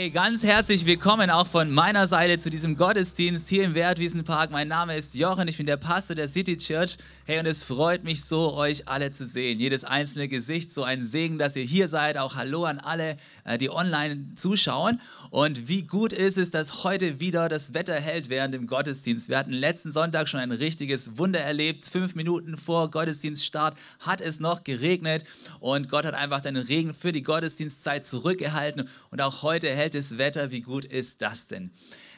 Hey, ganz herzlich willkommen auch von meiner Seite zu diesem Gottesdienst hier im Wertwiesenpark. Mein Name ist Jochen, ich bin der Pastor der City Church. Hey, und es freut mich so, euch alle zu sehen. Jedes einzelne Gesicht, so ein Segen, dass ihr hier seid. Auch Hallo an alle, äh, die online zuschauen. Und wie gut ist es, dass heute wieder das Wetter hält während dem Gottesdienst. Wir hatten letzten Sonntag schon ein richtiges Wunder erlebt. Fünf Minuten vor Gottesdienststart hat es noch geregnet und Gott hat einfach den Regen für die Gottesdienstzeit zurückgehalten. Und auch heute hält es Wetter. Wie gut ist das denn?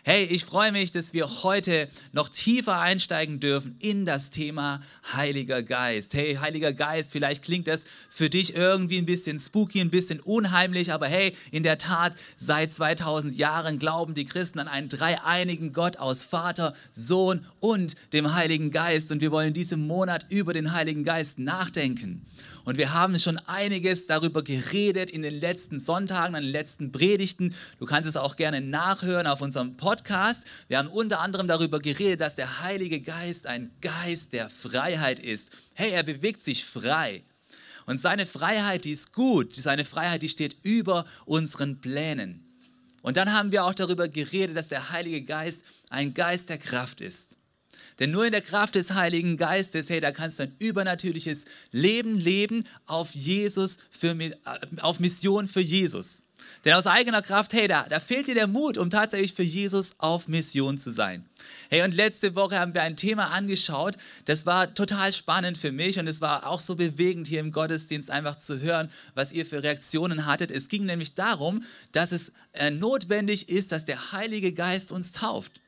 Hey, ich freue mich, dass wir heute noch tiefer einsteigen dürfen in das Thema Heiliger Geist. Hey, Heiliger Geist, vielleicht klingt das für dich irgendwie ein bisschen spooky, ein bisschen unheimlich, aber hey, in der Tat, seit 2000 Jahren glauben die Christen an einen dreieinigen Gott aus Vater, Sohn und dem Heiligen Geist. Und wir wollen diesen Monat über den Heiligen Geist nachdenken. Und wir haben schon einiges darüber geredet in den letzten Sonntagen, an den letzten Predigten. Du kannst es auch gerne nachhören auf unserem Podcast. Wir haben unter anderem darüber geredet, dass der Heilige Geist ein Geist der Freiheit ist. Hey, er bewegt sich frei. Und seine Freiheit, die ist gut. Seine Freiheit, die steht über unseren Plänen. Und dann haben wir auch darüber geredet, dass der Heilige Geist ein Geist der Kraft ist. Denn nur in der Kraft des Heiligen Geistes, hey, da kannst du ein übernatürliches Leben leben auf Jesus, für, äh, auf Mission für Jesus. Denn aus eigener Kraft, hey, da, da fehlt dir der Mut, um tatsächlich für Jesus auf Mission zu sein. Hey, und letzte Woche haben wir ein Thema angeschaut, das war total spannend für mich und es war auch so bewegend hier im Gottesdienst einfach zu hören, was ihr für Reaktionen hattet. Es ging nämlich darum, dass es äh, notwendig ist, dass der Heilige Geist uns tauft.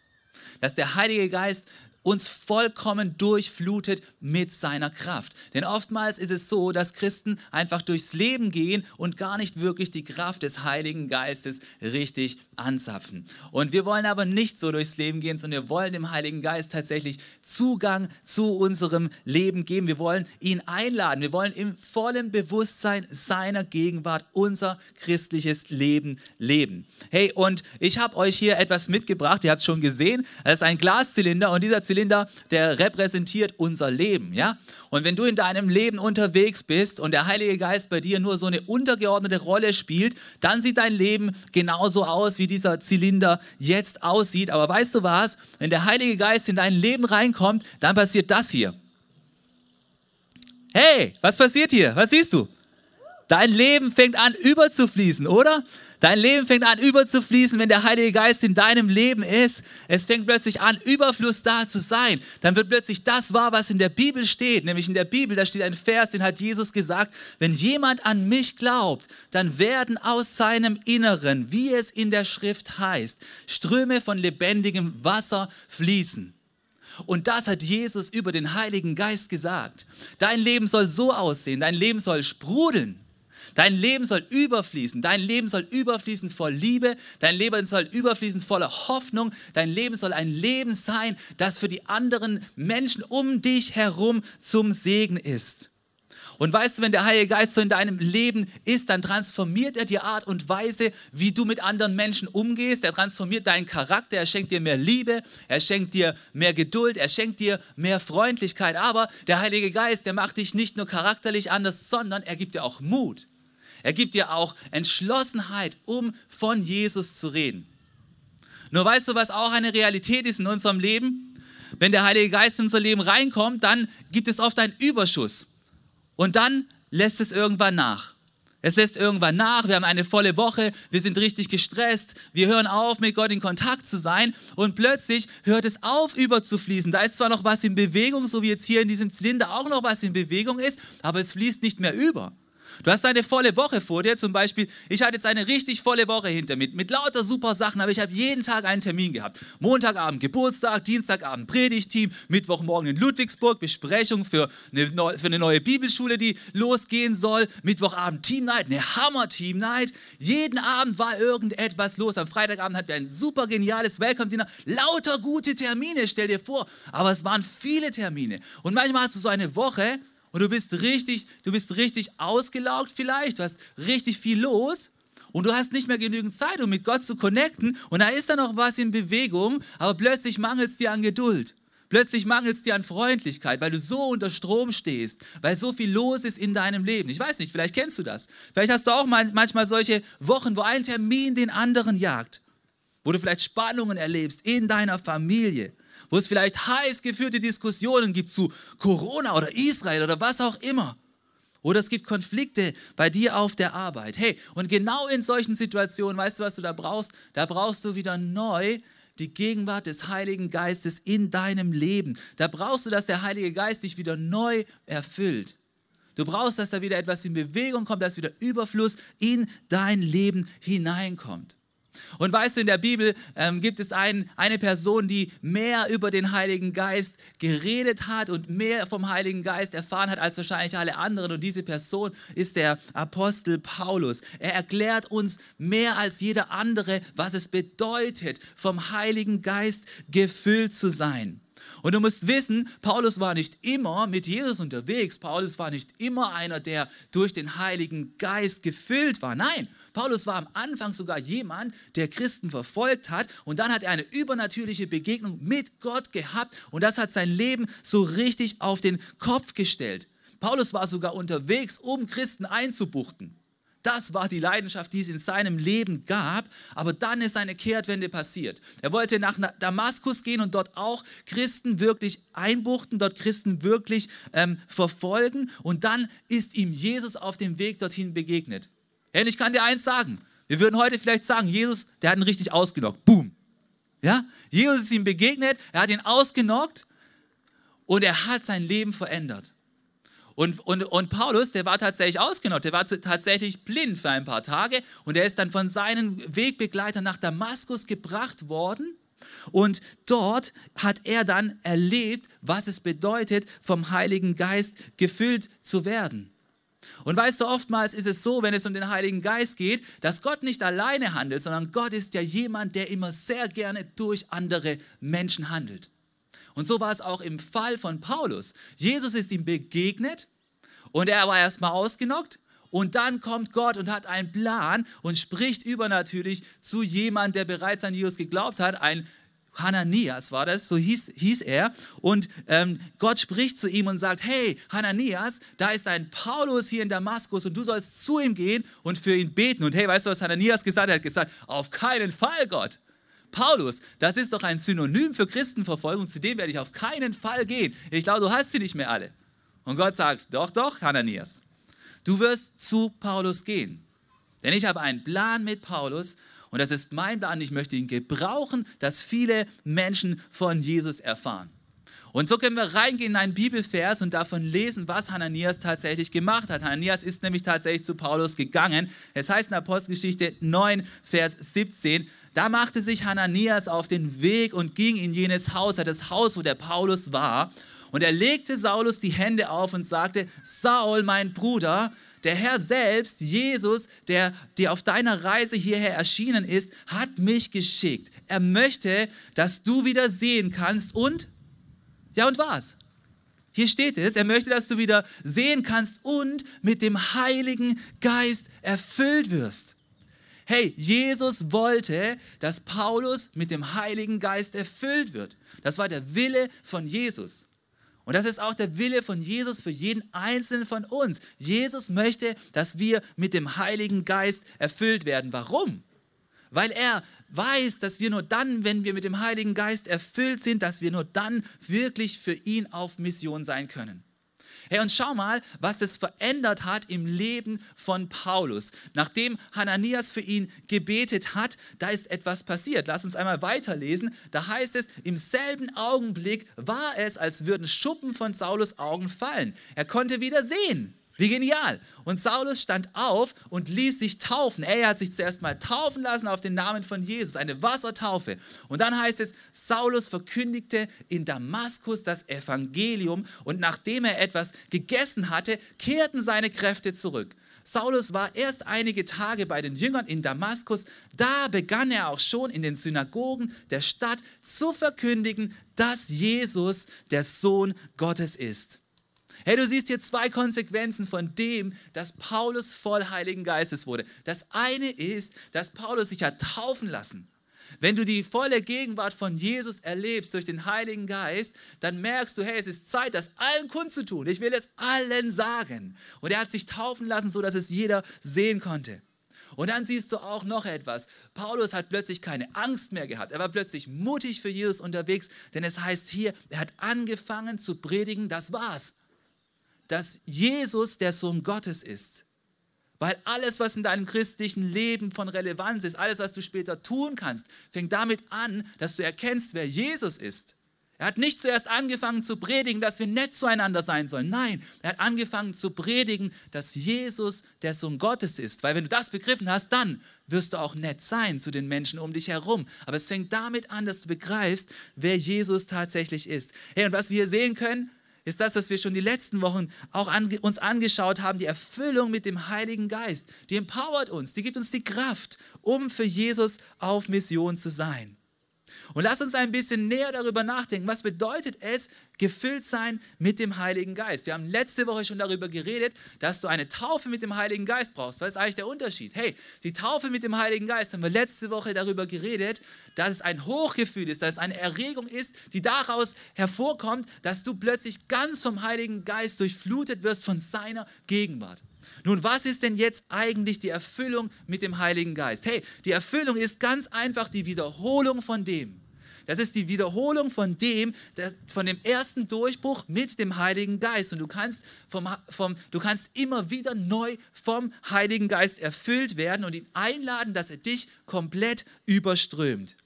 Dass der Heilige Geist uns vollkommen durchflutet mit seiner Kraft. Denn oftmals ist es so, dass Christen einfach durchs Leben gehen und gar nicht wirklich die Kraft des Heiligen Geistes richtig anzapfen. Und wir wollen aber nicht so durchs Leben gehen, sondern wir wollen dem Heiligen Geist tatsächlich Zugang zu unserem Leben geben. Wir wollen ihn einladen. Wir wollen im vollen Bewusstsein seiner Gegenwart unser christliches Leben leben. Hey, und ich habe euch hier etwas mitgebracht. Ihr habt es schon gesehen. Das ist ein Glaszylinder und dieser Zylinder Zylinder, der repräsentiert unser Leben, ja? Und wenn du in deinem Leben unterwegs bist und der Heilige Geist bei dir nur so eine untergeordnete Rolle spielt, dann sieht dein Leben genauso aus, wie dieser Zylinder jetzt aussieht. Aber weißt du was? Wenn der Heilige Geist in dein Leben reinkommt, dann passiert das hier. Hey, was passiert hier? Was siehst du? Dein Leben fängt an überzufließen, oder? Dein Leben fängt an überzufließen, wenn der Heilige Geist in deinem Leben ist. Es fängt plötzlich an, Überfluss da zu sein. Dann wird plötzlich das wahr, was in der Bibel steht. Nämlich in der Bibel, da steht ein Vers, den hat Jesus gesagt, wenn jemand an mich glaubt, dann werden aus seinem Inneren, wie es in der Schrift heißt, Ströme von lebendigem Wasser fließen. Und das hat Jesus über den Heiligen Geist gesagt. Dein Leben soll so aussehen, dein Leben soll sprudeln. Dein Leben soll überfließen. Dein Leben soll überfließen voll Liebe. Dein Leben soll überfließen voller Hoffnung. Dein Leben soll ein Leben sein, das für die anderen Menschen um dich herum zum Segen ist. Und weißt du, wenn der Heilige Geist so in deinem Leben ist, dann transformiert er die Art und Weise, wie du mit anderen Menschen umgehst. Er transformiert deinen Charakter, er schenkt dir mehr Liebe, er schenkt dir mehr Geduld, er schenkt dir mehr Freundlichkeit. Aber der Heilige Geist, der macht dich nicht nur charakterlich anders, sondern er gibt dir auch Mut. Er gibt dir auch Entschlossenheit, um von Jesus zu reden. Nur weißt du, was auch eine Realität ist in unserem Leben? Wenn der Heilige Geist in unser Leben reinkommt, dann gibt es oft einen Überschuss. Und dann lässt es irgendwann nach. Es lässt irgendwann nach, wir haben eine volle Woche, wir sind richtig gestresst, wir hören auf, mit Gott in Kontakt zu sein und plötzlich hört es auf, überzufließen. Da ist zwar noch was in Bewegung, so wie jetzt hier in diesem Zylinder auch noch was in Bewegung ist, aber es fließt nicht mehr über. Du hast eine volle Woche vor dir, zum Beispiel, ich hatte jetzt eine richtig volle Woche hinter mir, mit lauter super Sachen, aber ich habe jeden Tag einen Termin gehabt. Montagabend Geburtstag, Dienstagabend Predigteam, Mittwochmorgen in Ludwigsburg, Besprechung für eine, neue, für eine neue Bibelschule, die losgehen soll, Mittwochabend Team Night, eine Hammer-Team Night. Jeden Abend war irgendetwas los. Am Freitagabend hatten wir ein super geniales Welcome-Dinner, lauter gute Termine, stell dir vor, aber es waren viele Termine. Und manchmal hast du so eine Woche, und du bist richtig, du bist richtig ausgelaugt vielleicht, du hast richtig viel los und du hast nicht mehr genügend Zeit, um mit Gott zu connecten und da ist da noch was in Bewegung, aber plötzlich mangelt es dir an Geduld. Plötzlich mangelt es dir an Freundlichkeit, weil du so unter Strom stehst, weil so viel los ist in deinem Leben. Ich weiß nicht, vielleicht kennst du das. Vielleicht hast du auch manchmal solche Wochen, wo ein Termin den anderen jagt, wo du vielleicht Spannungen erlebst in deiner Familie, wo es vielleicht heiß geführte Diskussionen gibt zu Corona oder Israel oder was auch immer. Oder es gibt Konflikte bei dir auf der Arbeit. Hey, und genau in solchen Situationen, weißt du, was du da brauchst? Da brauchst du wieder neu die Gegenwart des Heiligen Geistes in deinem Leben. Da brauchst du, dass der Heilige Geist dich wieder neu erfüllt. Du brauchst, dass da wieder etwas in Bewegung kommt, dass wieder Überfluss in dein Leben hineinkommt. Und weißt du, in der Bibel ähm, gibt es ein, eine Person, die mehr über den Heiligen Geist geredet hat und mehr vom Heiligen Geist erfahren hat als wahrscheinlich alle anderen. Und diese Person ist der Apostel Paulus. Er erklärt uns mehr als jeder andere, was es bedeutet, vom Heiligen Geist gefüllt zu sein. Und du musst wissen, Paulus war nicht immer mit Jesus unterwegs. Paulus war nicht immer einer, der durch den Heiligen Geist gefüllt war. Nein, Paulus war am Anfang sogar jemand, der Christen verfolgt hat. Und dann hat er eine übernatürliche Begegnung mit Gott gehabt. Und das hat sein Leben so richtig auf den Kopf gestellt. Paulus war sogar unterwegs, um Christen einzubuchten. Das war die Leidenschaft, die es in seinem Leben gab. Aber dann ist eine Kehrtwende passiert. Er wollte nach Damaskus gehen und dort auch Christen wirklich einbuchten, dort Christen wirklich ähm, verfolgen. Und dann ist ihm Jesus auf dem Weg dorthin begegnet. Und ich kann dir eins sagen. Wir würden heute vielleicht sagen, Jesus, der hat ihn richtig ausgenockt. Boom. Ja? Jesus ist ihm begegnet, er hat ihn ausgenockt und er hat sein Leben verändert. Und, und, und Paulus, der war tatsächlich ausgenockt, der war tatsächlich blind für ein paar Tage und er ist dann von seinen Wegbegleitern nach Damaskus gebracht worden. Und dort hat er dann erlebt, was es bedeutet, vom Heiligen Geist gefüllt zu werden. Und weißt du, oftmals ist es so, wenn es um den Heiligen Geist geht, dass Gott nicht alleine handelt, sondern Gott ist ja jemand, der immer sehr gerne durch andere Menschen handelt. Und so war es auch im Fall von Paulus. Jesus ist ihm begegnet und er war erstmal ausgenockt. Und dann kommt Gott und hat einen Plan und spricht übernatürlich zu jemandem, der bereits an Jesus geglaubt hat, ein Hananias war das, so hieß, hieß er. Und ähm, Gott spricht zu ihm und sagt, hey Hananias, da ist ein Paulus hier in Damaskus und du sollst zu ihm gehen und für ihn beten. Und hey, weißt du, was Hananias gesagt hat? Er hat gesagt, auf keinen Fall, Gott. Paulus, das ist doch ein Synonym für Christenverfolgung, zu dem werde ich auf keinen Fall gehen. Ich glaube, du hast sie nicht mehr alle. Und Gott sagt, doch, doch, Hananias, du wirst zu Paulus gehen. Denn ich habe einen Plan mit Paulus und das ist mein Plan. Ich möchte ihn gebrauchen, dass viele Menschen von Jesus erfahren. Und so können wir reingehen in einen Bibelvers und davon lesen, was Hananias tatsächlich gemacht hat. Hananias ist nämlich tatsächlich zu Paulus gegangen. Es heißt in Apostelgeschichte 9, Vers 17, da machte sich Hananias auf den Weg und ging in jenes Haus, das Haus, wo der Paulus war. Und er legte Saulus die Hände auf und sagte, Saul, mein Bruder, der Herr selbst, Jesus, der dir auf deiner Reise hierher erschienen ist, hat mich geschickt. Er möchte, dass du wieder sehen kannst und, ja und was? Hier steht es, er möchte, dass du wieder sehen kannst und mit dem Heiligen Geist erfüllt wirst. Hey, Jesus wollte, dass Paulus mit dem Heiligen Geist erfüllt wird. Das war der Wille von Jesus. Und das ist auch der Wille von Jesus für jeden Einzelnen von uns. Jesus möchte, dass wir mit dem Heiligen Geist erfüllt werden. Warum? Weil er weiß, dass wir nur dann, wenn wir mit dem Heiligen Geist erfüllt sind, dass wir nur dann wirklich für ihn auf Mission sein können. Hey, und schau mal, was es verändert hat im Leben von Paulus. Nachdem Hananias für ihn gebetet hat, da ist etwas passiert. Lass uns einmal weiterlesen. Da heißt es, im selben Augenblick war es, als würden Schuppen von Saulus Augen fallen. Er konnte wieder sehen. Wie genial. Und Saulus stand auf und ließ sich taufen. Er hat sich zuerst mal taufen lassen auf den Namen von Jesus, eine Wassertaufe. Und dann heißt es, Saulus verkündigte in Damaskus das Evangelium und nachdem er etwas gegessen hatte, kehrten seine Kräfte zurück. Saulus war erst einige Tage bei den Jüngern in Damaskus. Da begann er auch schon in den Synagogen der Stadt zu verkündigen, dass Jesus der Sohn Gottes ist. Hey, du siehst hier zwei Konsequenzen von dem, dass Paulus voll Heiligen Geistes wurde. Das eine ist, dass Paulus sich hat taufen lassen. Wenn du die volle Gegenwart von Jesus erlebst durch den Heiligen Geist, dann merkst du, hey, es ist Zeit, das allen kundzutun. Ich will es allen sagen. Und er hat sich taufen lassen, so dass es jeder sehen konnte. Und dann siehst du auch noch etwas. Paulus hat plötzlich keine Angst mehr gehabt. Er war plötzlich mutig für Jesus unterwegs, denn es heißt hier, er hat angefangen zu predigen, das war's dass Jesus der Sohn Gottes ist. Weil alles, was in deinem christlichen Leben von Relevanz ist, alles, was du später tun kannst, fängt damit an, dass du erkennst, wer Jesus ist. Er hat nicht zuerst angefangen zu predigen, dass wir nett zueinander sein sollen. Nein, er hat angefangen zu predigen, dass Jesus der Sohn Gottes ist. Weil wenn du das begriffen hast, dann wirst du auch nett sein zu den Menschen um dich herum. Aber es fängt damit an, dass du begreifst, wer Jesus tatsächlich ist. Hey, und was wir hier sehen können, ist das, was wir schon die letzten Wochen auch ange uns angeschaut haben, die Erfüllung mit dem Heiligen Geist. Die empowert uns, die gibt uns die Kraft, um für Jesus auf Mission zu sein. Und lass uns ein bisschen näher darüber nachdenken, was bedeutet es, gefüllt sein mit dem Heiligen Geist. Wir haben letzte Woche schon darüber geredet, dass du eine Taufe mit dem Heiligen Geist brauchst. Was ist eigentlich der Unterschied? Hey, die Taufe mit dem Heiligen Geist, haben wir letzte Woche darüber geredet, dass es ein Hochgefühl ist, dass es eine Erregung ist, die daraus hervorkommt, dass du plötzlich ganz vom Heiligen Geist durchflutet wirst von seiner Gegenwart. Nun, was ist denn jetzt eigentlich die Erfüllung mit dem Heiligen Geist? Hey, die Erfüllung ist ganz einfach die Wiederholung von dem. Das ist die Wiederholung von dem, von dem ersten Durchbruch mit dem Heiligen Geist. Und du kannst, vom, vom, du kannst immer wieder neu vom Heiligen Geist erfüllt werden und ihn einladen, dass er dich komplett überströmt.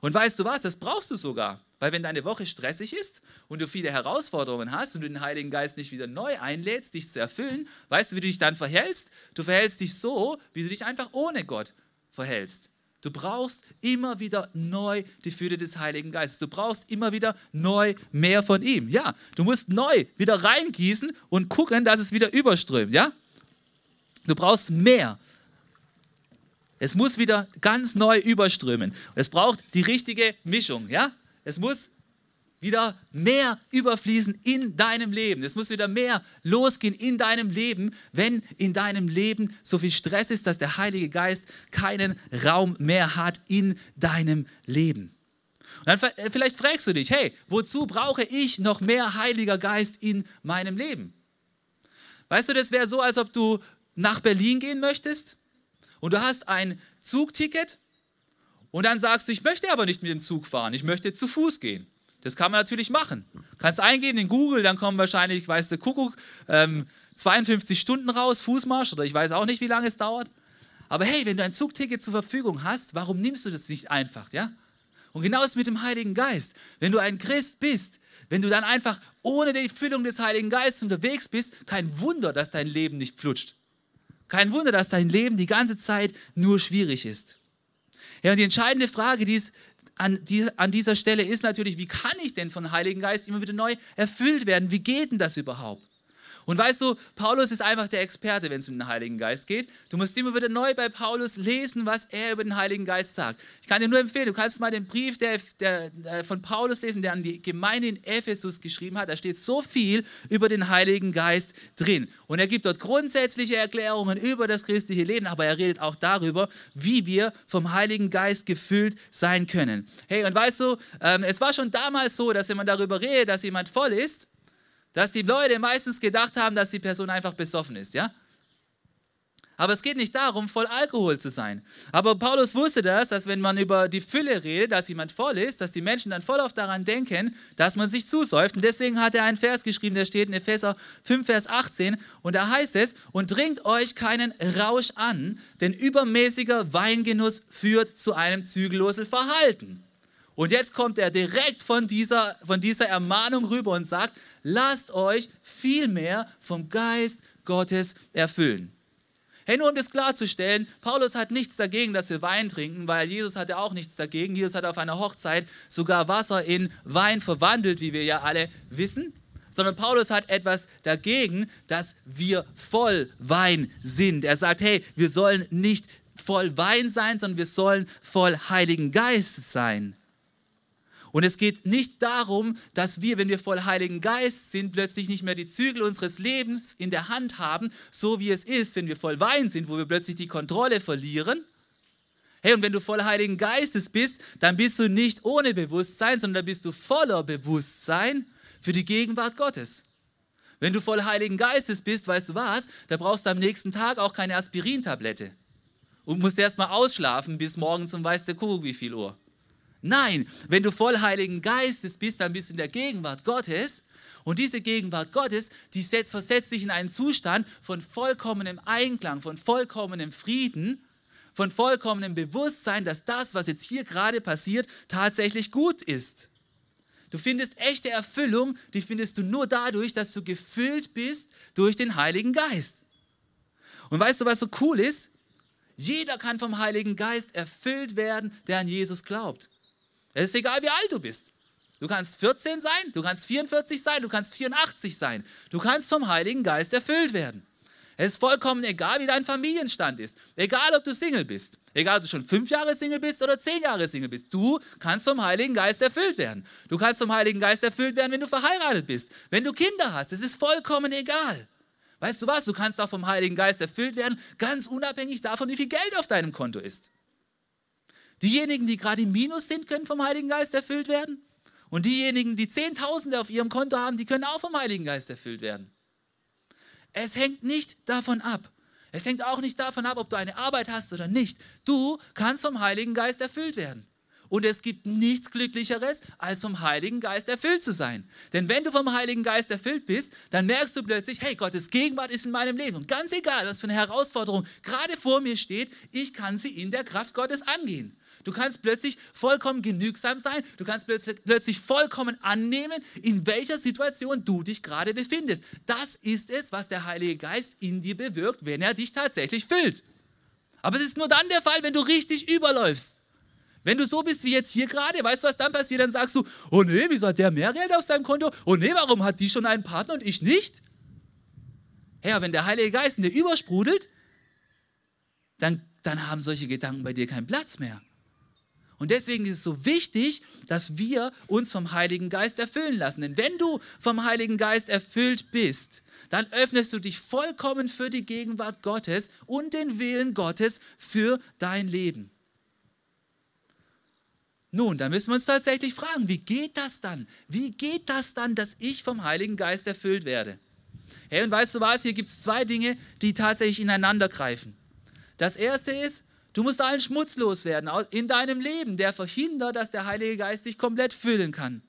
Und weißt du was, das brauchst du sogar. Weil wenn deine Woche stressig ist und du viele Herausforderungen hast und du den Heiligen Geist nicht wieder neu einlädst, dich zu erfüllen, weißt du, wie du dich dann verhältst? Du verhältst dich so, wie du dich einfach ohne Gott verhältst. Du brauchst immer wieder neu die Fülle des Heiligen Geistes. Du brauchst immer wieder neu mehr von ihm. Ja, du musst neu wieder reingießen und gucken, dass es wieder überströmt. Ja, du brauchst mehr. Es muss wieder ganz neu überströmen. Es braucht die richtige Mischung. Ja, es muss wieder mehr überfließen in deinem Leben. Es muss wieder mehr losgehen in deinem Leben, wenn in deinem Leben so viel Stress ist, dass der Heilige Geist keinen Raum mehr hat in deinem Leben. Und dann äh, vielleicht fragst du dich, hey, wozu brauche ich noch mehr Heiliger Geist in meinem Leben? Weißt du, das wäre so, als ob du nach Berlin gehen möchtest und du hast ein Zugticket und dann sagst du, ich möchte aber nicht mit dem Zug fahren, ich möchte zu Fuß gehen. Das kann man natürlich machen. Kannst eingeben in Google, dann kommen wahrscheinlich, weißt du, Kuckuck, ähm, 52 Stunden raus, Fußmarsch oder ich weiß auch nicht, wie lange es dauert. Aber hey, wenn du ein Zugticket zur Verfügung hast, warum nimmst du das nicht einfach, ja? Und genau ist mit dem Heiligen Geist. Wenn du ein Christ bist, wenn du dann einfach ohne die Füllung des Heiligen Geistes unterwegs bist, kein Wunder, dass dein Leben nicht flutscht. Kein Wunder, dass dein Leben die ganze Zeit nur schwierig ist. Ja, und die entscheidende Frage, die es an, die, an dieser Stelle ist natürlich, wie kann ich denn von Heiligen Geist immer wieder neu erfüllt werden? Wie geht denn das überhaupt? Und weißt du, Paulus ist einfach der Experte, wenn es um den Heiligen Geist geht. Du musst immer wieder neu bei Paulus lesen, was er über den Heiligen Geist sagt. Ich kann dir nur empfehlen, du kannst mal den Brief der, der, der von Paulus lesen, der an die Gemeinde in Ephesus geschrieben hat. Da steht so viel über den Heiligen Geist drin. Und er gibt dort grundsätzliche Erklärungen über das christliche Leben, aber er redet auch darüber, wie wir vom Heiligen Geist gefüllt sein können. Hey, und weißt du, ähm, es war schon damals so, dass wenn man darüber redet, dass jemand voll ist, dass die Leute meistens gedacht haben, dass die Person einfach besoffen ist, ja? Aber es geht nicht darum, voll Alkohol zu sein. Aber Paulus wusste das, dass wenn man über die Fülle redet, dass jemand voll ist, dass die Menschen dann voll oft daran denken, dass man sich zusäuft. Und deswegen hat er einen Vers geschrieben, der steht in Epheser 5, Vers 18. Und da heißt es, und dringt euch keinen Rausch an, denn übermäßiger Weingenuss führt zu einem zügellosen Verhalten. Und jetzt kommt er direkt von dieser, von dieser Ermahnung rüber und sagt, lasst euch viel mehr vom Geist Gottes erfüllen. Hey, nur um das klarzustellen, Paulus hat nichts dagegen, dass wir Wein trinken, weil Jesus hatte auch nichts dagegen. Jesus hat auf einer Hochzeit sogar Wasser in Wein verwandelt, wie wir ja alle wissen. Sondern Paulus hat etwas dagegen, dass wir voll Wein sind. Er sagt, hey, wir sollen nicht voll Wein sein, sondern wir sollen voll Heiligen Geist sein. Und es geht nicht darum, dass wir, wenn wir voll Heiligen Geist sind, plötzlich nicht mehr die Zügel unseres Lebens in der Hand haben, so wie es ist, wenn wir voll Wein sind, wo wir plötzlich die Kontrolle verlieren. Hey, und wenn du voll Heiligen Geistes bist, dann bist du nicht ohne Bewusstsein, sondern bist du voller Bewusstsein für die Gegenwart Gottes. Wenn du voll Heiligen Geistes bist, weißt du was, da brauchst du am nächsten Tag auch keine Aspirintablette und musst erst mal ausschlafen bis morgens um weiß der Kuckuck wie viel Uhr. Nein, wenn du voll Heiligen Geistes bist, dann bist du in der Gegenwart Gottes. Und diese Gegenwart Gottes, die versetzt dich in einen Zustand von vollkommenem Einklang, von vollkommenem Frieden, von vollkommenem Bewusstsein, dass das, was jetzt hier gerade passiert, tatsächlich gut ist. Du findest echte Erfüllung, die findest du nur dadurch, dass du gefüllt bist durch den Heiligen Geist. Und weißt du, was so cool ist? Jeder kann vom Heiligen Geist erfüllt werden, der an Jesus glaubt. Es ist egal, wie alt du bist. Du kannst 14 sein, du kannst 44 sein, du kannst 84 sein. Du kannst vom Heiligen Geist erfüllt werden. Es ist vollkommen egal, wie dein Familienstand ist. Egal, ob du Single bist. Egal, ob du schon fünf Jahre Single bist oder zehn Jahre Single bist. Du kannst vom Heiligen Geist erfüllt werden. Du kannst vom Heiligen Geist erfüllt werden, wenn du verheiratet bist. Wenn du Kinder hast. Es ist vollkommen egal. Weißt du was? Du kannst auch vom Heiligen Geist erfüllt werden, ganz unabhängig davon, wie viel Geld auf deinem Konto ist. Diejenigen, die gerade im Minus sind, können vom Heiligen Geist erfüllt werden. Und diejenigen, die Zehntausende auf ihrem Konto haben, die können auch vom Heiligen Geist erfüllt werden. Es hängt nicht davon ab. Es hängt auch nicht davon ab, ob du eine Arbeit hast oder nicht. Du kannst vom Heiligen Geist erfüllt werden. Und es gibt nichts Glücklicheres, als vom Heiligen Geist erfüllt zu sein. Denn wenn du vom Heiligen Geist erfüllt bist, dann merkst du plötzlich, hey, Gottes Gegenwart ist in meinem Leben. Und ganz egal, was für eine Herausforderung gerade vor mir steht, ich kann sie in der Kraft Gottes angehen. Du kannst plötzlich vollkommen genügsam sein. Du kannst plötzlich vollkommen annehmen, in welcher Situation du dich gerade befindest. Das ist es, was der Heilige Geist in dir bewirkt, wenn er dich tatsächlich füllt. Aber es ist nur dann der Fall, wenn du richtig überläufst. Wenn du so bist wie jetzt hier gerade, weißt du, was dann passiert? Dann sagst du, oh nee, wieso hat der mehr Geld auf seinem Konto? Oh nee, warum hat die schon einen Partner und ich nicht? Herr, wenn der Heilige Geist in dir übersprudelt, dann, dann haben solche Gedanken bei dir keinen Platz mehr. Und deswegen ist es so wichtig, dass wir uns vom Heiligen Geist erfüllen lassen. Denn wenn du vom Heiligen Geist erfüllt bist, dann öffnest du dich vollkommen für die Gegenwart Gottes und den Willen Gottes für dein Leben. Nun, da müssen wir uns tatsächlich fragen, wie geht das dann? Wie geht das dann, dass ich vom Heiligen Geist erfüllt werde? Hey, und weißt du was? Hier gibt es zwei Dinge, die tatsächlich ineinander greifen. Das erste ist, du musst allen Schmutz loswerden in deinem Leben, der verhindert, dass der Heilige Geist dich komplett füllen kann.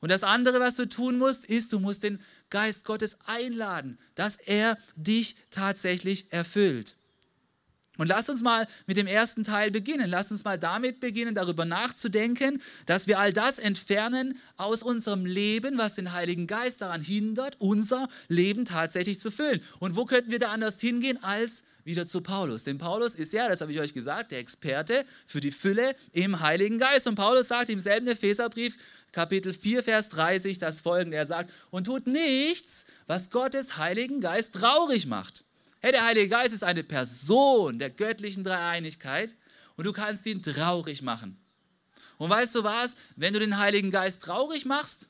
Und das andere, was du tun musst, ist, du musst den Geist Gottes einladen, dass er dich tatsächlich erfüllt. Und lass uns mal mit dem ersten Teil beginnen. Lass uns mal damit beginnen, darüber nachzudenken, dass wir all das entfernen aus unserem Leben, was den Heiligen Geist daran hindert, unser Leben tatsächlich zu füllen. Und wo könnten wir da anders hingehen als wieder zu Paulus? Denn Paulus ist ja, das habe ich euch gesagt, der Experte für die Fülle im Heiligen Geist. Und Paulus sagt im selben Epheserbrief, Kapitel 4, Vers 30, das folgende. Er sagt, und tut nichts, was Gottes Heiligen Geist traurig macht. Hey, der Heilige Geist ist eine Person der göttlichen Dreieinigkeit und du kannst ihn traurig machen. Und weißt du was? Wenn du den Heiligen Geist traurig machst,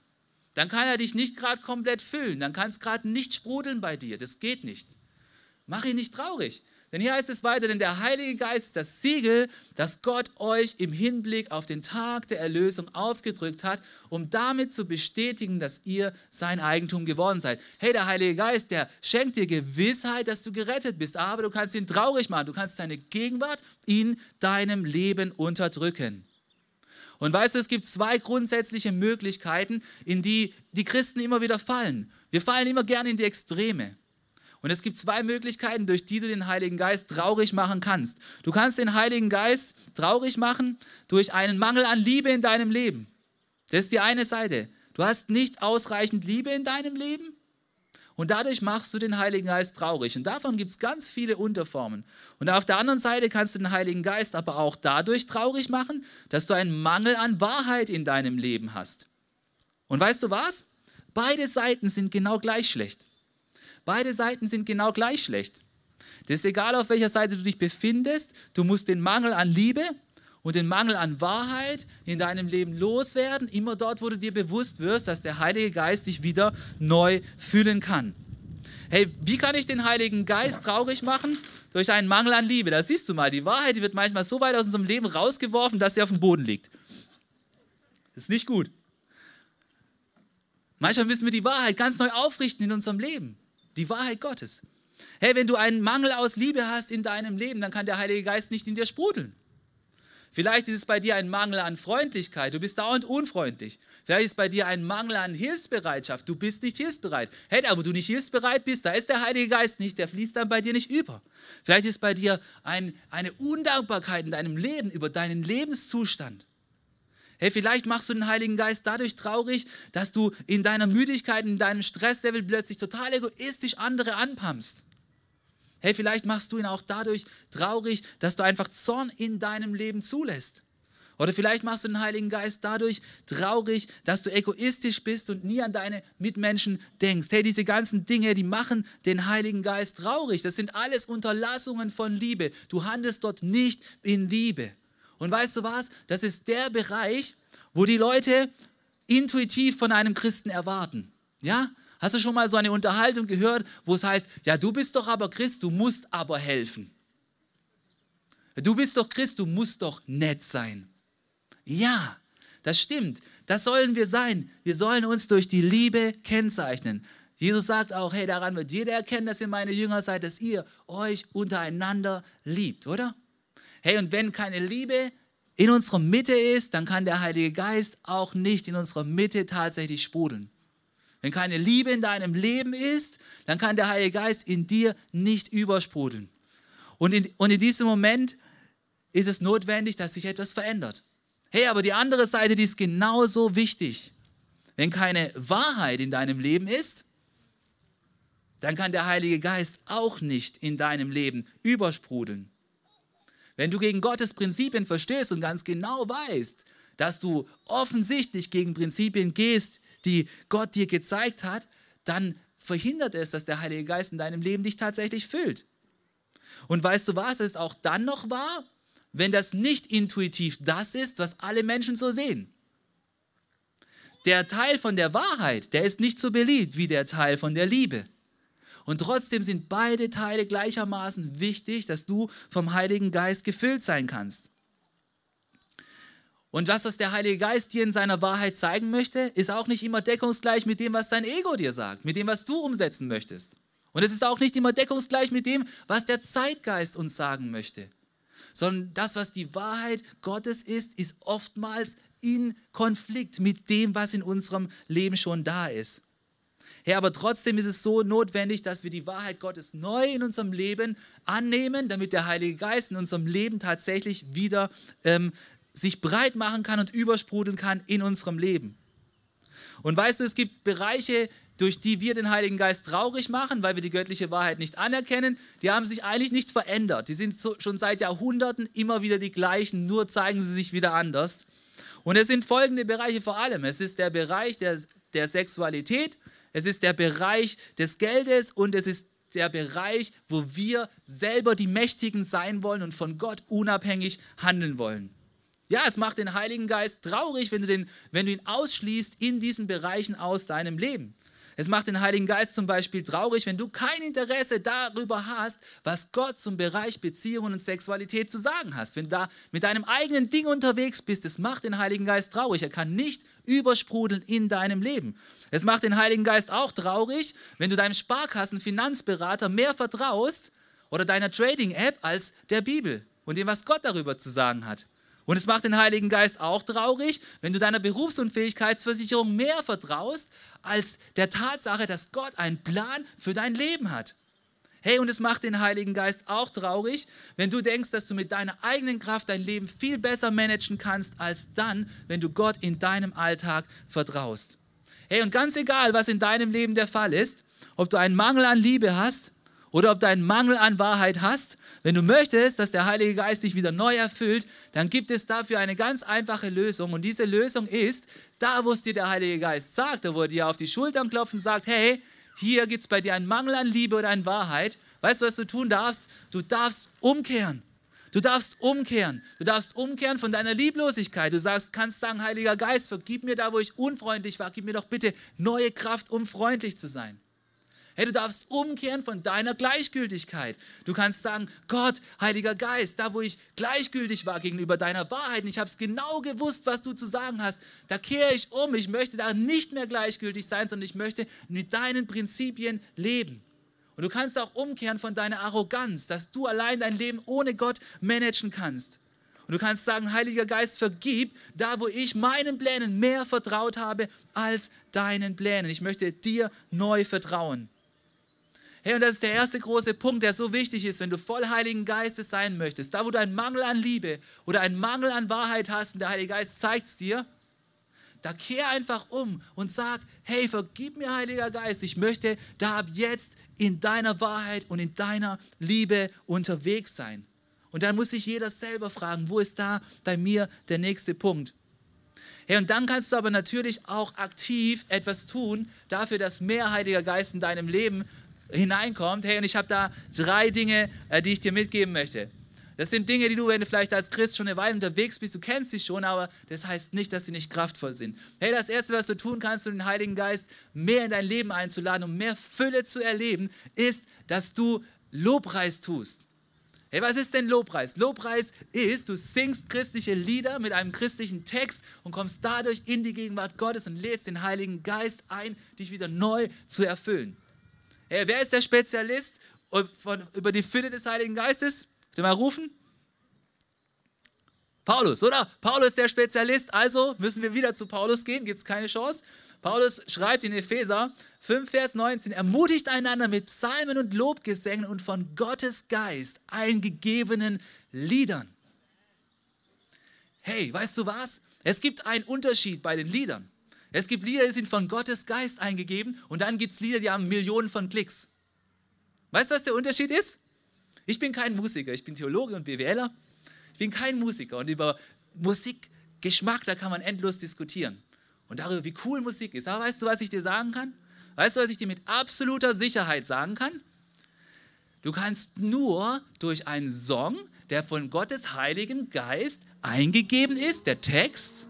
dann kann er dich nicht gerade komplett füllen. Dann kann es gerade nicht sprudeln bei dir. Das geht nicht. Mach ihn nicht traurig. Denn hier heißt es weiter, denn der Heilige Geist ist das Siegel, das Gott euch im Hinblick auf den Tag der Erlösung aufgedrückt hat, um damit zu bestätigen, dass ihr sein Eigentum geworden seid. Hey, der Heilige Geist, der schenkt dir Gewissheit, dass du gerettet bist, aber du kannst ihn traurig machen. Du kannst seine Gegenwart in deinem Leben unterdrücken. Und weißt du, es gibt zwei grundsätzliche Möglichkeiten, in die die Christen immer wieder fallen. Wir fallen immer gerne in die Extreme. Und es gibt zwei Möglichkeiten, durch die du den Heiligen Geist traurig machen kannst. Du kannst den Heiligen Geist traurig machen durch einen Mangel an Liebe in deinem Leben. Das ist die eine Seite. Du hast nicht ausreichend Liebe in deinem Leben und dadurch machst du den Heiligen Geist traurig. Und davon gibt es ganz viele Unterformen. Und auf der anderen Seite kannst du den Heiligen Geist aber auch dadurch traurig machen, dass du einen Mangel an Wahrheit in deinem Leben hast. Und weißt du was? Beide Seiten sind genau gleich schlecht. Beide Seiten sind genau gleich schlecht. Das ist egal, auf welcher Seite du dich befindest, du musst den Mangel an Liebe und den Mangel an Wahrheit in deinem Leben loswerden, immer dort, wo du dir bewusst wirst, dass der Heilige Geist dich wieder neu fühlen kann. Hey, wie kann ich den Heiligen Geist traurig machen? Durch einen Mangel an Liebe. Da siehst du mal, die Wahrheit die wird manchmal so weit aus unserem Leben rausgeworfen, dass sie auf dem Boden liegt. Das ist nicht gut. Manchmal müssen wir die Wahrheit ganz neu aufrichten in unserem Leben. Die Wahrheit Gottes. Hey, wenn du einen Mangel aus Liebe hast in deinem Leben, dann kann der Heilige Geist nicht in dir sprudeln. Vielleicht ist es bei dir ein Mangel an Freundlichkeit, du bist dauernd unfreundlich. Vielleicht ist es bei dir ein Mangel an Hilfsbereitschaft, du bist nicht hilfsbereit. Hey, da wo du nicht hilfsbereit bist, da ist der Heilige Geist nicht, der fließt dann bei dir nicht über. Vielleicht ist bei dir ein, eine Undankbarkeit in deinem Leben über deinen Lebenszustand. Hey, vielleicht machst du den Heiligen Geist dadurch traurig, dass du in deiner Müdigkeit, in deinem Stresslevel plötzlich total egoistisch andere anpumpst. Hey, vielleicht machst du ihn auch dadurch traurig, dass du einfach Zorn in deinem Leben zulässt. Oder vielleicht machst du den Heiligen Geist dadurch traurig, dass du egoistisch bist und nie an deine Mitmenschen denkst. Hey, diese ganzen Dinge, die machen den Heiligen Geist traurig. Das sind alles Unterlassungen von Liebe. Du handelst dort nicht in Liebe. Und weißt du was? Das ist der Bereich, wo die Leute intuitiv von einem Christen erwarten. Ja? Hast du schon mal so eine Unterhaltung gehört, wo es heißt, ja, du bist doch aber Christ, du musst aber helfen. Du bist doch Christ, du musst doch nett sein. Ja, das stimmt. Das sollen wir sein. Wir sollen uns durch die Liebe kennzeichnen. Jesus sagt auch, hey, daran wird jeder erkennen, dass ihr meine Jünger seid, dass ihr euch untereinander liebt, oder? Hey, und wenn keine Liebe in unserer Mitte ist, dann kann der Heilige Geist auch nicht in unserer Mitte tatsächlich sprudeln. Wenn keine Liebe in deinem Leben ist, dann kann der Heilige Geist in dir nicht übersprudeln. Und in, und in diesem Moment ist es notwendig, dass sich etwas verändert. Hey, aber die andere Seite, die ist genauso wichtig. Wenn keine Wahrheit in deinem Leben ist, dann kann der Heilige Geist auch nicht in deinem Leben übersprudeln. Wenn du gegen Gottes Prinzipien verstehst und ganz genau weißt, dass du offensichtlich gegen Prinzipien gehst, die Gott dir gezeigt hat, dann verhindert es, dass der Heilige Geist in deinem Leben dich tatsächlich füllt. Und weißt du was, es ist auch dann noch wahr, wenn das nicht intuitiv das ist, was alle Menschen so sehen. Der Teil von der Wahrheit, der ist nicht so beliebt wie der Teil von der Liebe. Und trotzdem sind beide Teile gleichermaßen wichtig, dass du vom Heiligen Geist gefüllt sein kannst. Und das, was der Heilige Geist dir in seiner Wahrheit zeigen möchte, ist auch nicht immer deckungsgleich mit dem, was dein Ego dir sagt, mit dem, was du umsetzen möchtest. Und es ist auch nicht immer deckungsgleich mit dem, was der Zeitgeist uns sagen möchte. Sondern das, was die Wahrheit Gottes ist, ist oftmals in Konflikt mit dem, was in unserem Leben schon da ist. Hey, aber trotzdem ist es so notwendig, dass wir die Wahrheit Gottes neu in unserem Leben annehmen, damit der Heilige Geist in unserem Leben tatsächlich wieder ähm, sich breit machen kann und übersprudeln kann in unserem Leben. Und weißt du, es gibt Bereiche, durch die wir den Heiligen Geist traurig machen, weil wir die göttliche Wahrheit nicht anerkennen, die haben sich eigentlich nicht verändert. Die sind so, schon seit Jahrhunderten immer wieder die gleichen, nur zeigen sie sich wieder anders. Und es sind folgende Bereiche vor allem. Es ist der Bereich der, der Sexualität, es ist der Bereich des Geldes und es ist der Bereich, wo wir selber die Mächtigen sein wollen und von Gott unabhängig handeln wollen. Ja, es macht den Heiligen Geist traurig, wenn du, den, wenn du ihn ausschließt in diesen Bereichen aus deinem Leben. Es macht den Heiligen Geist zum Beispiel traurig, wenn du kein Interesse darüber hast, was Gott zum Bereich Beziehungen und Sexualität zu sagen hast. Wenn du da mit deinem eigenen Ding unterwegs bist, es macht den Heiligen Geist traurig. Er kann nicht übersprudeln in deinem Leben. Es macht den Heiligen Geist auch traurig, wenn du deinem Sparkassen-Finanzberater mehr vertraust oder deiner Trading-App als der Bibel und dem, was Gott darüber zu sagen hat. Und es macht den Heiligen Geist auch traurig, wenn du deiner Berufsunfähigkeitsversicherung mehr vertraust als der Tatsache, dass Gott einen Plan für dein Leben hat. Hey, und es macht den Heiligen Geist auch traurig, wenn du denkst, dass du mit deiner eigenen Kraft dein Leben viel besser managen kannst, als dann, wenn du Gott in deinem Alltag vertraust. Hey, und ganz egal, was in deinem Leben der Fall ist, ob du einen Mangel an Liebe hast oder ob du einen Mangel an Wahrheit hast, wenn du möchtest, dass der Heilige Geist dich wieder neu erfüllt, dann gibt es dafür eine ganz einfache Lösung. Und diese Lösung ist, da wo es dir der Heilige Geist sagt, da wo er dir auf die Schultern klopft und sagt, hey, hier gibt es bei dir einen Mangel an Liebe oder an Wahrheit, weißt du, was du tun darfst? Du darfst umkehren. Du darfst umkehren. Du darfst umkehren von deiner Lieblosigkeit. Du sagst, kannst sagen, Heiliger Geist, vergib mir da, wo ich unfreundlich war. Gib mir doch bitte neue Kraft, um freundlich zu sein. Hey, du darfst umkehren von deiner Gleichgültigkeit. Du kannst sagen, Gott, Heiliger Geist, da wo ich gleichgültig war gegenüber deiner Wahrheit, und ich habe es genau gewusst, was du zu sagen hast, da kehre ich um. Ich möchte da nicht mehr gleichgültig sein, sondern ich möchte mit deinen Prinzipien leben. Und du kannst auch umkehren von deiner Arroganz, dass du allein dein Leben ohne Gott managen kannst. Und du kannst sagen, Heiliger Geist, vergib, da wo ich meinen Plänen mehr vertraut habe als deinen Plänen. Ich möchte dir neu vertrauen. Hey, und das ist der erste große Punkt, der so wichtig ist, wenn du voll Heiligen Geistes sein möchtest. Da, wo du einen Mangel an Liebe oder einen Mangel an Wahrheit hast und der Heilige Geist zeigt es dir, da kehr einfach um und sag, hey, vergib mir, Heiliger Geist, ich möchte da ab jetzt in deiner Wahrheit und in deiner Liebe unterwegs sein. Und dann muss sich jeder selber fragen, wo ist da bei mir der nächste Punkt? Hey, und dann kannst du aber natürlich auch aktiv etwas tun dafür, dass mehr Heiliger Geist in deinem Leben hineinkommt. Hey, und ich habe da drei Dinge, äh, die ich dir mitgeben möchte. Das sind Dinge, die du, wenn du vielleicht als Christ schon eine Weile unterwegs bist, du kennst sie schon, aber das heißt nicht, dass sie nicht kraftvoll sind. Hey, das Erste, was du tun kannst, um den Heiligen Geist mehr in dein Leben einzuladen, um mehr Fülle zu erleben, ist, dass du Lobpreis tust. Hey, was ist denn Lobpreis? Lobpreis ist, du singst christliche Lieder mit einem christlichen Text und kommst dadurch in die Gegenwart Gottes und lädst den Heiligen Geist ein, dich wieder neu zu erfüllen. Hey, wer ist der Spezialist von, über die Fülle des Heiligen Geistes? Könnt ihr mal rufen? Paulus, oder? Paulus ist der Spezialist, also müssen wir wieder zu Paulus gehen, gibt es keine Chance. Paulus schreibt in Epheser 5, Vers 19, ermutigt einander mit Psalmen und Lobgesängen und von Gottes Geist eingegebenen Liedern. Hey, weißt du was? Es gibt einen Unterschied bei den Liedern. Es gibt Lieder, die sind von Gottes Geist eingegeben und dann gibt es Lieder, die haben Millionen von Klicks. Weißt du, was der Unterschied ist? Ich bin kein Musiker, ich bin Theologe und BWLer. Ich bin kein Musiker und über Musikgeschmack, da kann man endlos diskutieren. Und darüber, wie cool Musik ist. Aber weißt du, was ich dir sagen kann? Weißt du, was ich dir mit absoluter Sicherheit sagen kann? Du kannst nur durch einen Song, der von Gottes Heiligen Geist eingegeben ist, der Text,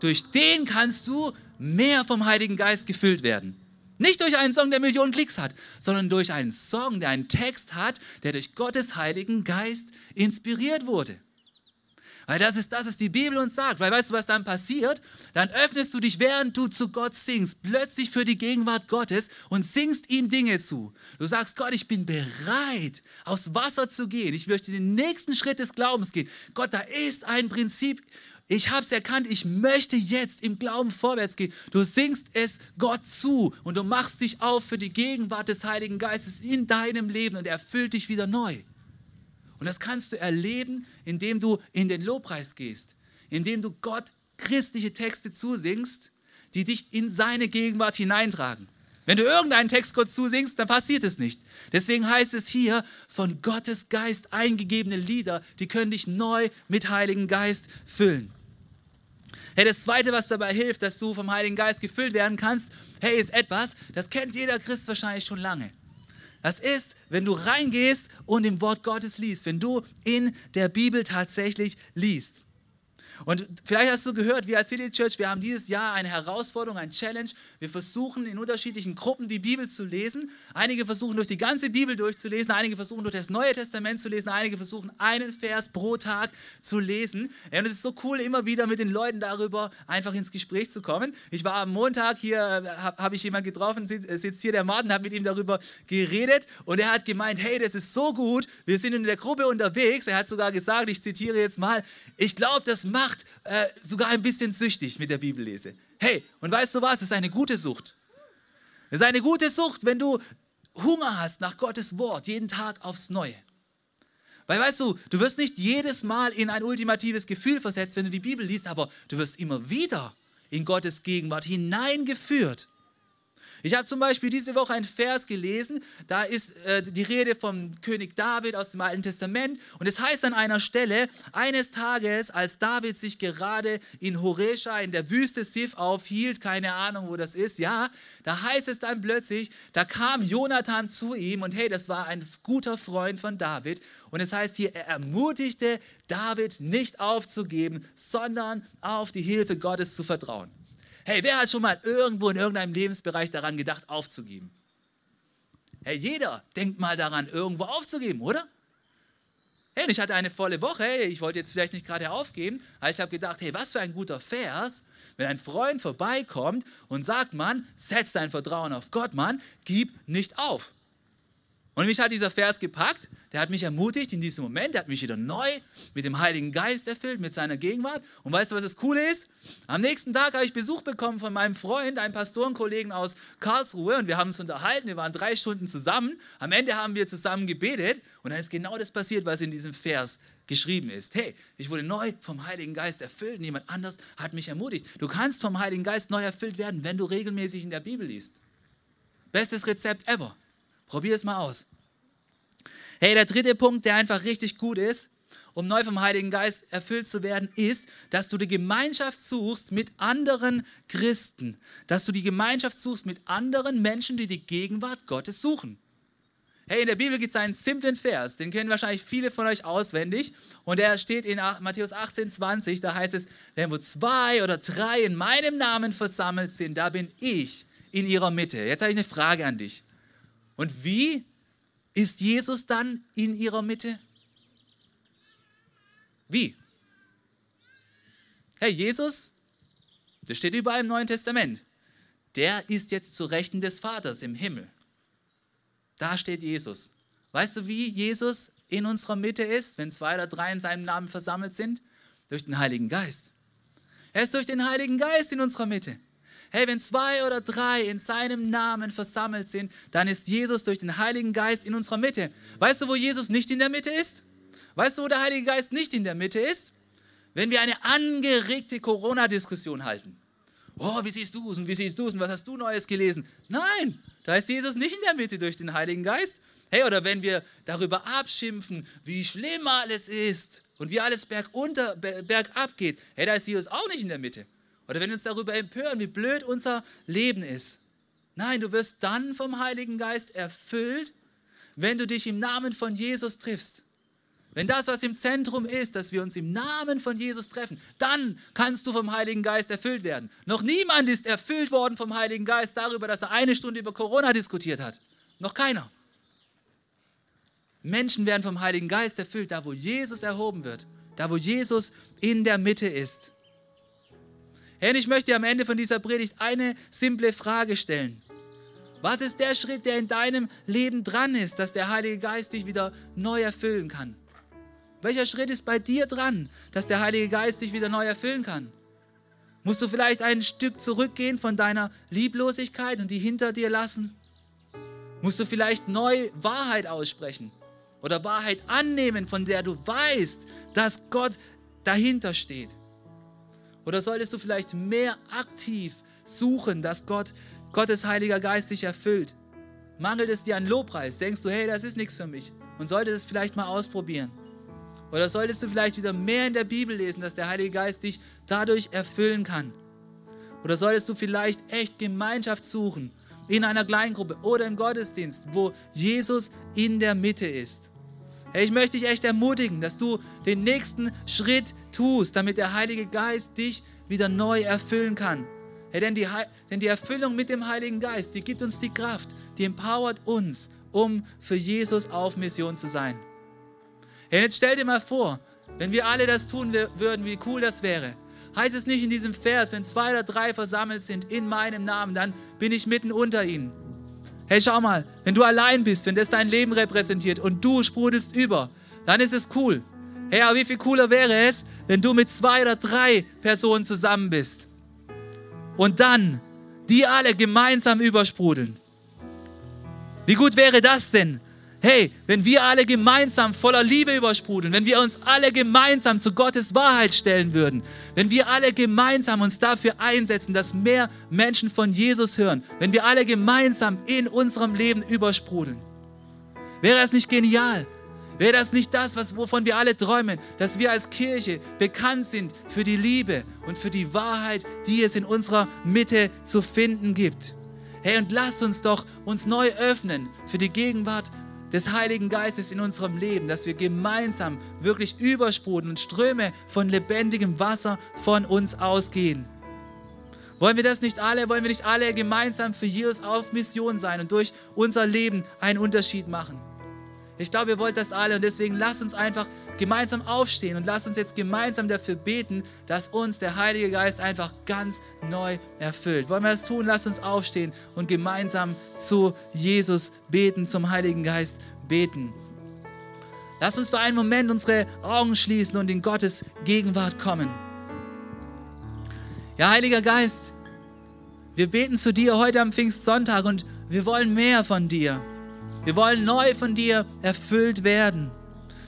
durch den kannst du mehr vom Heiligen Geist gefüllt werden. Nicht durch einen Song, der Millionen Klicks hat, sondern durch einen Song, der einen Text hat, der durch Gottes Heiligen Geist inspiriert wurde. Weil das ist das, was die Bibel uns sagt. Weil weißt du, was dann passiert? Dann öffnest du dich, während du zu Gott singst, plötzlich für die Gegenwart Gottes und singst ihm Dinge zu. Du sagst, Gott, ich bin bereit, aufs Wasser zu gehen. Ich möchte den nächsten Schritt des Glaubens gehen. Gott, da ist ein Prinzip ich habe es erkannt, ich möchte jetzt im Glauben vorwärts gehen. Du singst es Gott zu und du machst dich auf für die Gegenwart des Heiligen Geistes in deinem Leben und er erfüllt dich wieder neu. Und das kannst du erleben, indem du in den Lobpreis gehst, indem du Gott christliche Texte zusingst, die dich in seine Gegenwart hineintragen. Wenn du irgendeinen Text Gott zusingst, dann passiert es nicht. Deswegen heißt es hier, von Gottes Geist eingegebene Lieder, die können dich neu mit Heiligen Geist füllen. Hey, das Zweite, was dabei hilft, dass du vom Heiligen Geist gefüllt werden kannst, hey, ist etwas, das kennt jeder Christ wahrscheinlich schon lange. Das ist, wenn du reingehst und im Wort Gottes liest, wenn du in der Bibel tatsächlich liest. Und vielleicht hast du gehört, wir als City Church, wir haben dieses Jahr eine Herausforderung, ein Challenge. Wir versuchen in unterschiedlichen Gruppen die Bibel zu lesen. Einige versuchen durch die ganze Bibel durchzulesen, einige versuchen durch das Neue Testament zu lesen, einige versuchen einen Vers pro Tag zu lesen. Und es ist so cool, immer wieder mit den Leuten darüber einfach ins Gespräch zu kommen. Ich war am Montag hier, habe hab ich jemanden getroffen, sitzt hier der Martin, habe mit ihm darüber geredet und er hat gemeint, hey, das ist so gut, wir sind in der Gruppe unterwegs. Er hat sogar gesagt, ich zitiere jetzt mal, ich glaube, das macht macht äh, sogar ein bisschen süchtig mit der Bibellese. Hey, und weißt du was? Es ist eine gute Sucht. Es ist eine gute Sucht, wenn du Hunger hast nach Gottes Wort, jeden Tag aufs Neue. Weil weißt du, du wirst nicht jedes Mal in ein ultimatives Gefühl versetzt, wenn du die Bibel liest, aber du wirst immer wieder in Gottes Gegenwart hineingeführt. Ich habe zum Beispiel diese Woche einen Vers gelesen, da ist äh, die Rede vom König David aus dem Alten Testament und es heißt an einer Stelle, eines Tages, als David sich gerade in Horesha in der Wüste Sif aufhielt, keine Ahnung, wo das ist, ja, da heißt es dann plötzlich, da kam Jonathan zu ihm und hey, das war ein guter Freund von David und es heißt hier, er ermutigte David nicht aufzugeben, sondern auf die Hilfe Gottes zu vertrauen. Hey, wer hat schon mal irgendwo in irgendeinem Lebensbereich daran gedacht, aufzugeben? Hey, jeder denkt mal daran, irgendwo aufzugeben, oder? Hey, ich hatte eine volle Woche, hey, ich wollte jetzt vielleicht nicht gerade aufgeben, aber ich habe gedacht, hey, was für ein guter Vers, wenn ein Freund vorbeikommt und sagt, Mann, setz dein Vertrauen auf Gott, Mann, gib nicht auf. Und mich hat dieser Vers gepackt, der hat mich ermutigt in diesem Moment, der hat mich wieder neu mit dem Heiligen Geist erfüllt, mit seiner Gegenwart. Und weißt du, was das Coole ist? Am nächsten Tag habe ich Besuch bekommen von meinem Freund, einem Pastorenkollegen aus Karlsruhe und wir haben uns unterhalten, wir waren drei Stunden zusammen. Am Ende haben wir zusammen gebetet und dann ist genau das passiert, was in diesem Vers geschrieben ist. Hey, ich wurde neu vom Heiligen Geist erfüllt und jemand anders hat mich ermutigt. Du kannst vom Heiligen Geist neu erfüllt werden, wenn du regelmäßig in der Bibel liest. Bestes Rezept ever. Probier es mal aus. Hey, der dritte Punkt, der einfach richtig gut ist, um neu vom Heiligen Geist erfüllt zu werden, ist, dass du die Gemeinschaft suchst mit anderen Christen. Dass du die Gemeinschaft suchst mit anderen Menschen, die die Gegenwart Gottes suchen. Hey, in der Bibel gibt es einen simplen Vers, den kennen wahrscheinlich viele von euch auswendig. Und der steht in Matthäus 18, 20. Da heißt es: Wenn wo zwei oder drei in meinem Namen versammelt sind, da bin ich in ihrer Mitte. Jetzt habe ich eine Frage an dich. Und wie ist Jesus dann in ihrer Mitte? Wie? Hey, Jesus, das steht überall im Neuen Testament, der ist jetzt zu Rechten des Vaters im Himmel. Da steht Jesus. Weißt du, wie Jesus in unserer Mitte ist, wenn zwei oder drei in seinem Namen versammelt sind? Durch den Heiligen Geist. Er ist durch den Heiligen Geist in unserer Mitte. Hey, wenn zwei oder drei in seinem Namen versammelt sind, dann ist Jesus durch den Heiligen Geist in unserer Mitte. Weißt du, wo Jesus nicht in der Mitte ist? Weißt du, wo der Heilige Geist nicht in der Mitte ist? Wenn wir eine angeregte Corona-Diskussion halten. Oh, wie siehst du es und wie siehst du es und was hast du Neues gelesen? Nein, da ist Jesus nicht in der Mitte durch den Heiligen Geist. Hey, oder wenn wir darüber abschimpfen, wie schlimm alles ist und wie alles bergunter, bergab geht, hey, da ist Jesus auch nicht in der Mitte. Oder wenn wir uns darüber empören, wie blöd unser Leben ist. Nein, du wirst dann vom Heiligen Geist erfüllt, wenn du dich im Namen von Jesus triffst. Wenn das, was im Zentrum ist, dass wir uns im Namen von Jesus treffen, dann kannst du vom Heiligen Geist erfüllt werden. Noch niemand ist erfüllt worden vom Heiligen Geist darüber, dass er eine Stunde über Corona diskutiert hat. Noch keiner. Menschen werden vom Heiligen Geist erfüllt, da wo Jesus erhoben wird, da wo Jesus in der Mitte ist. Herr, ich möchte am Ende von dieser Predigt eine simple Frage stellen. Was ist der Schritt, der in deinem Leben dran ist, dass der Heilige Geist dich wieder neu erfüllen kann? Welcher Schritt ist bei dir dran, dass der Heilige Geist dich wieder neu erfüllen kann? Musst du vielleicht ein Stück zurückgehen von deiner Lieblosigkeit und die hinter dir lassen? Musst du vielleicht neu Wahrheit aussprechen oder Wahrheit annehmen, von der du weißt, dass Gott dahinter steht? Oder solltest du vielleicht mehr aktiv suchen, dass Gott, Gottes Heiliger Geist dich erfüllt? Mangelt es dir an Lobpreis? Denkst du, hey, das ist nichts für mich und solltest es vielleicht mal ausprobieren? Oder solltest du vielleicht wieder mehr in der Bibel lesen, dass der Heilige Geist dich dadurch erfüllen kann? Oder solltest du vielleicht echt Gemeinschaft suchen in einer Kleingruppe oder im Gottesdienst, wo Jesus in der Mitte ist? Ich möchte dich echt ermutigen, dass du den nächsten Schritt tust, damit der Heilige Geist dich wieder neu erfüllen kann. Hey, denn, die, denn die Erfüllung mit dem Heiligen Geist, die gibt uns die Kraft, die empowert uns, um für Jesus auf Mission zu sein. Hey, jetzt stell dir mal vor, wenn wir alle das tun würden, wie cool das wäre. Heißt es nicht in diesem Vers, wenn zwei oder drei versammelt sind in meinem Namen, dann bin ich mitten unter ihnen. Hey, schau mal, wenn du allein bist, wenn das dein Leben repräsentiert und du sprudelst über, dann ist es cool. Hey, aber wie viel cooler wäre es, wenn du mit zwei oder drei Personen zusammen bist und dann die alle gemeinsam übersprudeln? Wie gut wäre das denn? Hey, wenn wir alle gemeinsam voller Liebe übersprudeln, wenn wir uns alle gemeinsam zu Gottes Wahrheit stellen würden, wenn wir alle gemeinsam uns dafür einsetzen, dass mehr Menschen von Jesus hören, wenn wir alle gemeinsam in unserem Leben übersprudeln, wäre das nicht genial? Wäre das nicht das, was, wovon wir alle träumen, dass wir als Kirche bekannt sind für die Liebe und für die Wahrheit, die es in unserer Mitte zu finden gibt? Hey, und lass uns doch uns neu öffnen für die Gegenwart des Heiligen Geistes in unserem Leben, dass wir gemeinsam wirklich übersprudeln und Ströme von lebendigem Wasser von uns ausgehen. Wollen wir das nicht alle? Wollen wir nicht alle gemeinsam für Jesus auf Mission sein und durch unser Leben einen Unterschied machen? Ich glaube, ihr wollt das alle und deswegen lasst uns einfach gemeinsam aufstehen und lasst uns jetzt gemeinsam dafür beten, dass uns der Heilige Geist einfach ganz neu erfüllt. Wollen wir das tun? Lasst uns aufstehen und gemeinsam zu Jesus beten, zum Heiligen Geist beten. Lasst uns für einen Moment unsere Augen schließen und in Gottes Gegenwart kommen. Ja, Heiliger Geist, wir beten zu dir heute am Pfingstsonntag und wir wollen mehr von dir. Wir wollen neu von dir erfüllt werden.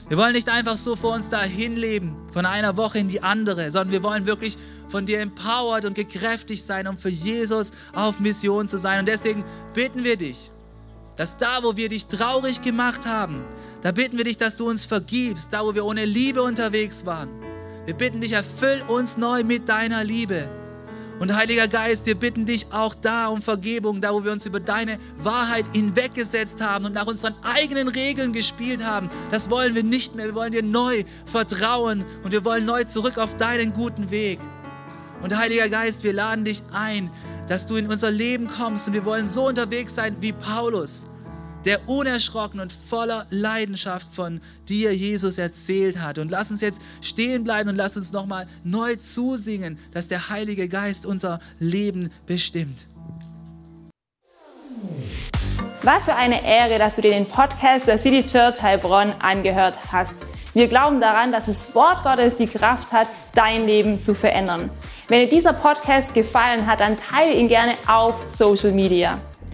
Wir wollen nicht einfach so vor uns dahin leben, von einer Woche in die andere, sondern wir wollen wirklich von dir empowered und gekräftigt sein, um für Jesus auf Mission zu sein. Und deswegen bitten wir dich, dass da, wo wir dich traurig gemacht haben, da bitten wir dich, dass du uns vergibst, da, wo wir ohne Liebe unterwegs waren. Wir bitten dich, erfüll uns neu mit deiner Liebe. Und Heiliger Geist, wir bitten dich auch da um Vergebung, da wo wir uns über deine Wahrheit hinweggesetzt haben und nach unseren eigenen Regeln gespielt haben. Das wollen wir nicht mehr. Wir wollen dir neu vertrauen und wir wollen neu zurück auf deinen guten Weg. Und Heiliger Geist, wir laden dich ein, dass du in unser Leben kommst und wir wollen so unterwegs sein wie Paulus der unerschrocken und voller Leidenschaft von dir, Jesus, erzählt hat. Und lass uns jetzt stehen bleiben und lass uns nochmal neu zusingen, dass der Heilige Geist unser Leben bestimmt. Was für eine Ehre, dass du dir den Podcast der City Church Heilbronn angehört hast. Wir glauben daran, dass das Wort Gottes die Kraft hat, dein Leben zu verändern. Wenn dir dieser Podcast gefallen hat, dann teile ihn gerne auf Social Media.